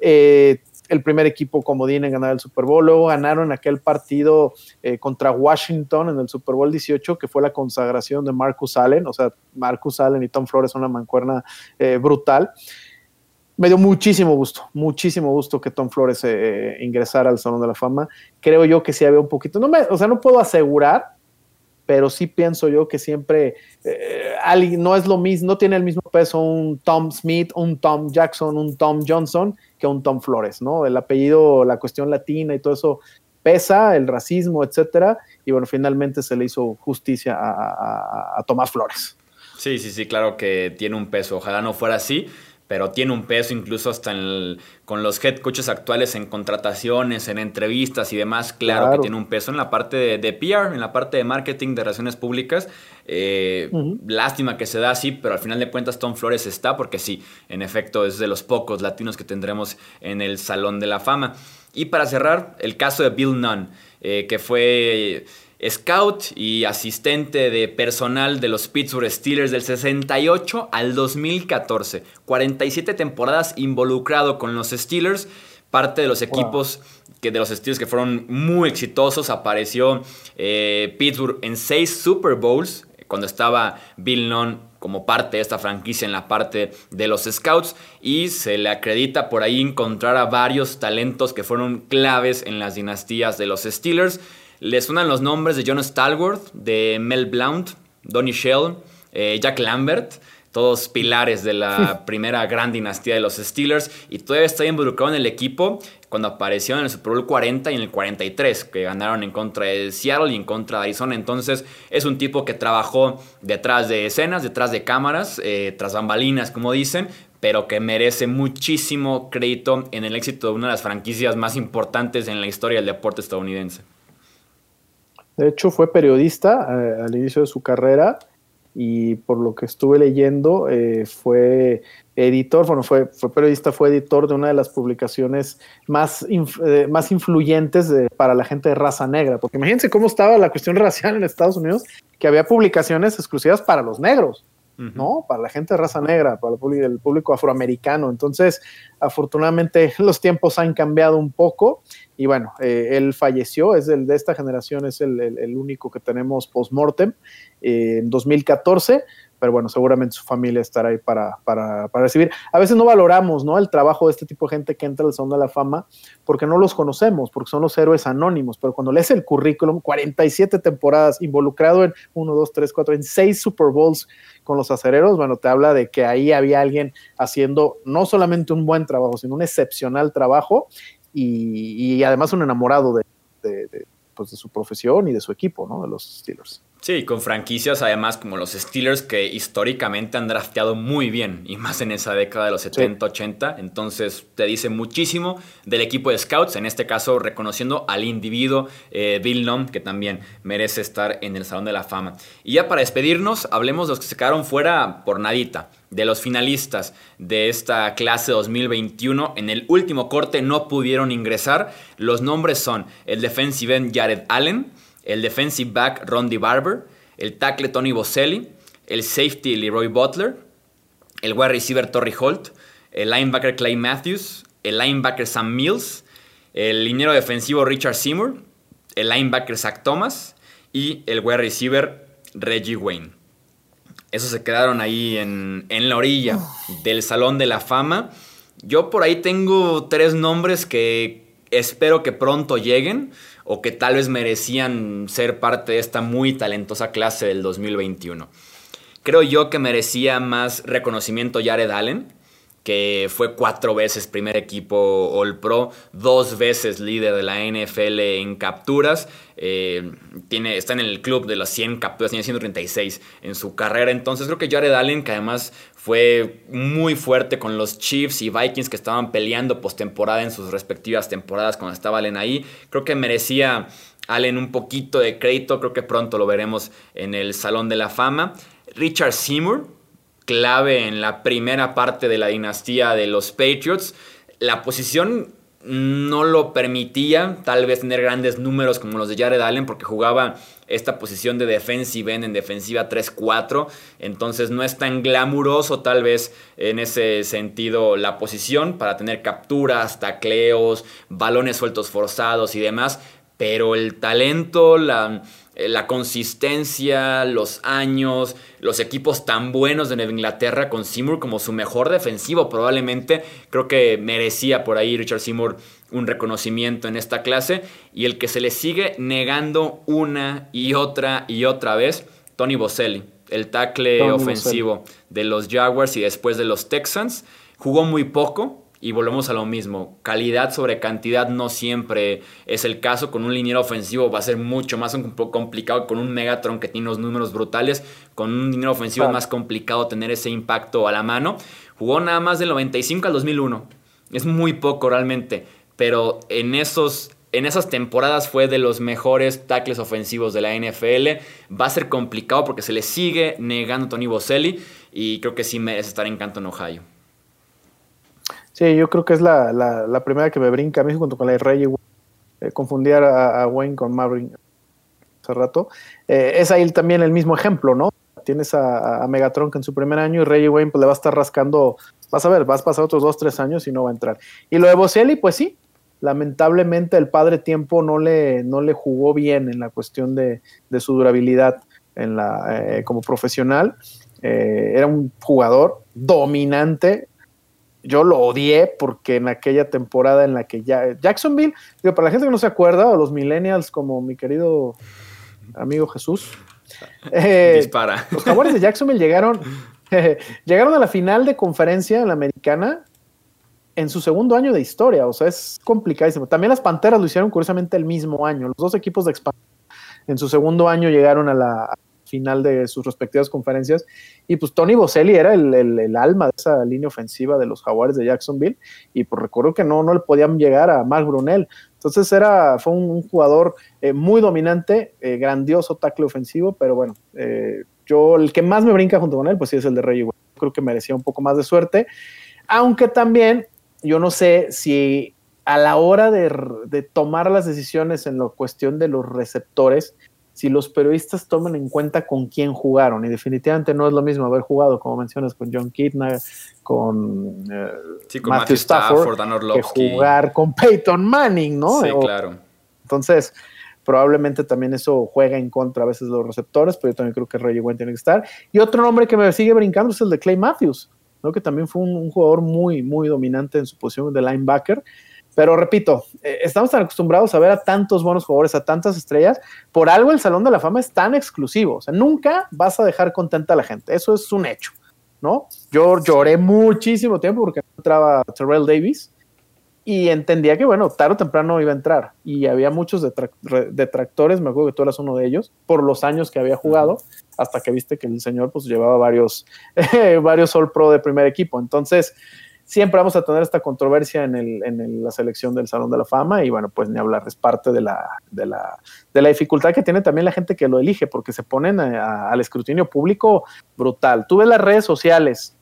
Eh, el primer equipo comodín en ganar el Super Bowl. Luego ganaron aquel partido eh, contra Washington en el Super Bowl 18, que fue la consagración de Marcus Allen. O sea, Marcus Allen y Tom Flores, una mancuerna eh, brutal. Me dio muchísimo gusto, muchísimo gusto que Tom Flores eh, ingresara al Salón de la Fama. Creo yo que sí había un poquito, no me, o sea, no puedo asegurar, pero sí pienso yo que siempre no es lo mismo, no tiene el mismo peso un Tom Smith, un Tom Jackson, un Tom Johnson que un Tom Flores, ¿no? El apellido, la cuestión latina y todo eso pesa, el racismo, etcétera, y bueno, finalmente se le hizo justicia a, Tomás Flores. Sí, sí, sí, claro que tiene un peso. Ojalá no fuera así, pero tiene un peso incluso hasta con los head coaches actuales en contrataciones, en entrevistas y demás. Claro, que tiene un peso en la parte de, de, PR, en la parte de marketing, de relaciones públicas. Eh, lástima que se da así, pero al final de cuentas Tom Flores está porque sí, en efecto es de los pocos latinos que tendremos en el Salón de la Fama. Y para cerrar, el caso de Bill Nunn, eh, que fue scout y asistente de personal de los Pittsburgh Steelers del 68 al 2014. 47 temporadas involucrado con los Steelers, parte de los equipos que de los Steelers que fueron muy exitosos. Apareció eh, Pittsburgh en seis Super Bowls cuando estaba Bill Nunn como parte de esta franquicia en la parte de los scouts y se le acredita por ahí encontrar a varios talentos que fueron claves en las dinastías de los Steelers. Le suenan los nombres de John Stalworth, de Mel Blount, Donnie Shell, eh, Jack Lambert, todos pilares de la primera gran dinastía de los Steelers y todavía está involucrado en el equipo cuando apareció en el Super Bowl 40 y en el 43, que ganaron en contra de Seattle y en contra de Arizona. Entonces es un tipo que trabajó detrás de escenas, detrás de cámaras, eh, tras bambalinas, como dicen, pero que merece muchísimo crédito en el éxito de una de las franquicias más importantes en la historia del deporte estadounidense. De hecho, fue periodista eh, al inicio de su carrera y por lo que estuve leyendo, eh, fue editor, bueno, fue, fue periodista, fue editor de una de las publicaciones más, eh, más influyentes para la gente de raza negra, porque imagínense cómo estaba la cuestión racial en Estados Unidos, que había publicaciones exclusivas para los negros. ¿no? Para la gente de raza negra, para el público afroamericano. Entonces, afortunadamente los tiempos han cambiado un poco y bueno, eh, él falleció, es el de esta generación, es el, único que tenemos post-mortem eh, en 2014, pero bueno, seguramente su familia estará ahí para, para, para, recibir. A veces no valoramos ¿no? el trabajo de este tipo de gente que entra al Salón de la Fama porque no los conocemos, porque son los héroes anónimos, pero cuando lees el currículum, 47 temporadas involucrado en 1, 2, 3, 4, en 6 Super Bowls con los acereros, bueno, te habla de que ahí había alguien haciendo no solamente un buen trabajo, sino un excepcional trabajo y, además un enamorado de, pues de su profesión y de su equipo, ¿no? De los Steelers. Sí, con franquicias además como los Steelers que históricamente han drafteado muy bien y más en esa década de los 70, 80. Entonces te dice muchísimo del equipo de Scouts, en este caso reconociendo al individuo eh, Bill Nom que también merece estar en el Salón de la Fama. Y ya para despedirnos, hablemos de los que se quedaron fuera por nadita. De los finalistas de esta clase 2021, en el último corte no pudieron ingresar. Los nombres son el defensive end Jared Allen, el defensive back Rondy Barber, el tackle Tony Boselli, el safety Leroy Butler, el wide receiver Torrey Holt, el linebacker Clay Matthews, el linebacker Sam Mills, el liniero defensivo Richard Seymour, el linebacker Zach Thomas y el wide receiver Reggie Wayne. Esos se quedaron ahí en, en la orilla del Salón de la Fama. Yo por ahí tengo tres nombres que espero que pronto lleguen o que tal vez merecían ser parte de esta muy talentosa clase del 2021. Creo yo que merecía más reconocimiento Jared Allen, que fue cuatro veces primer equipo All Pro, dos veces líder de la NFL en capturas, eh, tiene, está en el club de las 100 capturas, tiene 136 en su carrera, entonces creo que Jared Allen, que además fue muy fuerte con los Chiefs y Vikings que estaban peleando postemporada en sus respectivas temporadas cuando estaba Allen ahí. Creo que merecía Allen un poquito de crédito. Creo que pronto lo veremos en el Salón de la Fama. Richard Seymour, clave en la primera parte de la dinastía de los Patriots. La posición no lo permitía tal vez tener grandes números como los de Jared Allen porque jugaba esta posición de defensive end en defensiva 3-4, entonces no es tan glamuroso tal vez en ese sentido la posición para tener capturas, tacleos, balones sueltos forzados y demás, pero el talento, la, la consistencia, los años, los equipos tan buenos de Nueva Inglaterra con Seymour como su mejor defensivo probablemente, creo que merecía por ahí Richard Seymour un reconocimiento en esta clase. Y el que se le sigue negando una y otra y otra vez, Tony Boselli, el tackle ofensivo de los Jaguars y después de los Texans, jugó muy poco, y volvemos a lo mismo, calidad sobre cantidad no siempre es el caso. Con un liniero ofensivo va a ser mucho más complicado. Con un Megatron que tiene unos números brutales, con un liniero ofensivo es más complicado tener ese impacto a la mano. Jugó nada más del 95 al 2001. Es muy poco realmente pero en, esos, en esas temporadas fue de los mejores tackles ofensivos de la NFL. Va a ser complicado porque se le sigue negando Tony Boselli y creo que sí merece estar en Canton, Ohio. Sí, yo creo que es la, primera que me brinca a mí junto con la de Rey. Eh, confundir a, Wayne con Maverick hace rato. Eh, es ahí también el mismo ejemplo, ¿no? Tienes a, Megatron que en su primer año y Rey Wayne pues, le va a estar rascando. Vas a ver, vas a pasar otros dos, tres años y no va a entrar. Y lo de Boselli, pues sí, lamentablemente el padre tiempo no le, no le jugó bien en la cuestión de, su durabilidad en la, eh, como profesional. Eh, era un jugador dominante. Yo lo odié porque en aquella temporada en la que ya Jacksonville, digo, para la gente que no se acuerda, o los millennials como mi querido amigo Jesús, eh, Dispara. Los jaguares de Jacksonville llegaron, llegaron a la final de conferencia en la americana en su segundo año de historia, o sea, es complicadísimo. También las Panteras lo hicieron curiosamente el mismo año. Los dos equipos de expansión en su segundo año llegaron a la final de sus respectivas conferencias y pues Tony Boselli era el, alma de esa línea ofensiva de los Jaguares de Jacksonville y pues recuerdo que no, no le podían llegar a Mark Brunel. Entonces era, fue un, jugador eh, muy dominante, eh, grandioso tackle ofensivo, pero bueno, eh, yo el que más me brinca junto con él, pues sí es el de Rey. Creo que merecía un poco más de suerte, aunque también yo no sé si a la hora de, tomar las decisiones en la cuestión de los receptores, si los periodistas toman en cuenta con quién jugaron. Y definitivamente no es lo mismo haber jugado, como mencionas, con John con, eh, Matthew, Stafford, que jugar con Peyton Manning, ¿no? Sí, claro. Entonces, probablemente también eso juega en contra a veces de los receptores, pero yo también creo que Reggie Wayne tiene que estar. Y otro nombre que me sigue brincando es el de Clay Matthews que también fue un, jugador muy, muy dominante en su posición de linebacker. Pero repito, eh, estamos tan acostumbrados a ver a tantos buenos jugadores, a tantas estrellas, por algo el Salón de la Fama es tan exclusivo. O sea, nunca vas a dejar contenta a la gente. Eso es un hecho, ¿no? Yo lloré muchísimo tiempo porque entraba Terrell Davis y entendía que, bueno, tarde o temprano iba a entrar. Y había muchos detractores, me acuerdo que tú eras uno de ellos, por los años que había jugado, hasta que viste que el señor pues llevaba varios, varios All Pro de primer equipo. Entonces, siempre vamos a tener esta controversia en, el, la selección del Salón de la Fama y bueno, pues ni hablar, es parte de la dificultad que tiene también la gente que lo elige, porque se ponen al escrutinio público brutal. Tú ves las redes sociales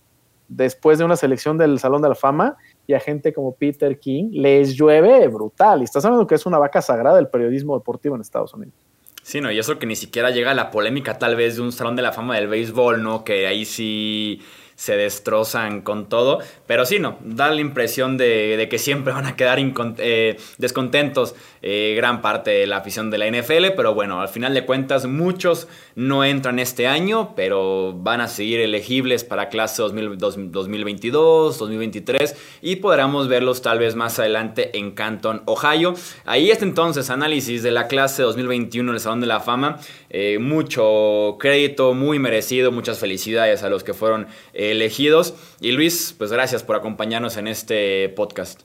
después de una selección del Salón de la Fama y a gente como Peter King les llueve brutal. Y estás hablando que es una vaca sagrada del periodismo deportivo en Estados Unidos. Sí, no, y eso que ni siquiera llega a la polémica tal vez de un salón de la fama del béisbol, ¿no? Que ahí sí se destrozan con todo. Pero sí, no, da la impresión de, que siempre van a quedar eh, descontentos eh, gran parte de la afición de la NFL. Pero bueno, al final de cuentas, muchos no entran este año, pero van a seguir elegibles para clase 2022, 2023 y podremos verlos tal vez más adelante en Canton, Ohio. Ahí está entonces análisis de la clase 2021 el Salón de la Fama. Eh, mucho crédito, muy merecido, muchas felicidades a los que fueron elegidos. Y Luis, pues gracias por acompañarnos en este podcast.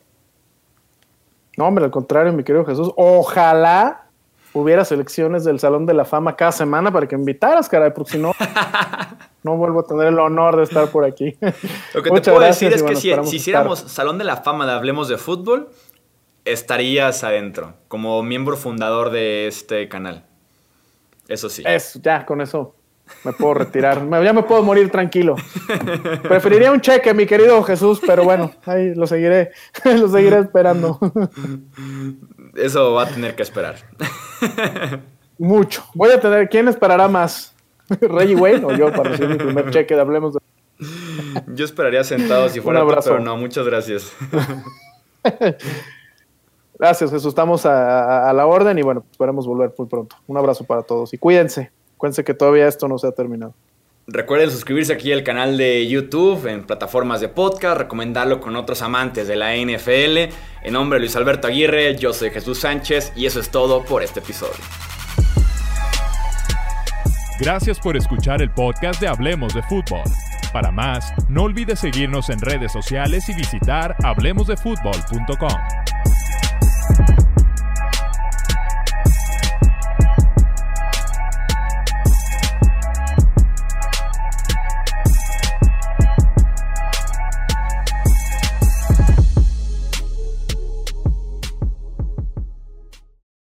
No, hombre, al contrario, mi querido Jesús. Ojalá hubiera selecciones del Salón de la Fama cada semana para que invitaras, caray, porque si no, no vuelvo a tener el honor de estar por aquí. Lo que te puedo decir es que si, si hiciéramos Salón de la Fama de Hablemos de Fútbol, estarías adentro, como miembro fundador de este canal. Eso sí. Es, ya, con eso me puedo retirar, ya me puedo morir tranquilo. Preferiría un cheque, mi querido Jesús, pero bueno, ahí lo seguiré, lo seguiré esperando. Eso va a tener que esperar. Mucho. Voy a tener, ¿quién esperará más? ¿Reggie Wayne o yo para recibir mi primer cheque de Hablemos de... Yo esperaría sentado si fuera tú, pero no, muchas gracias. Gracias, Jesús. Estamos a, la orden y bueno, esperemos volver muy pronto. Un abrazo para todos y cuídense. Cuídense que todavía esto no se ha terminado. Recuerden suscribirse aquí al canal de YouTube, en plataformas de podcast, recomendarlo con otros amantes de la NFL. En nombre de Luis Alberto Aguirre, yo soy Jesús Sánchez y eso es todo por este episodio. Gracias por escuchar el podcast de Hablemos de Fútbol. Para más, no olvides seguirnos en redes sociales y visitar hablemosdefutbol.com.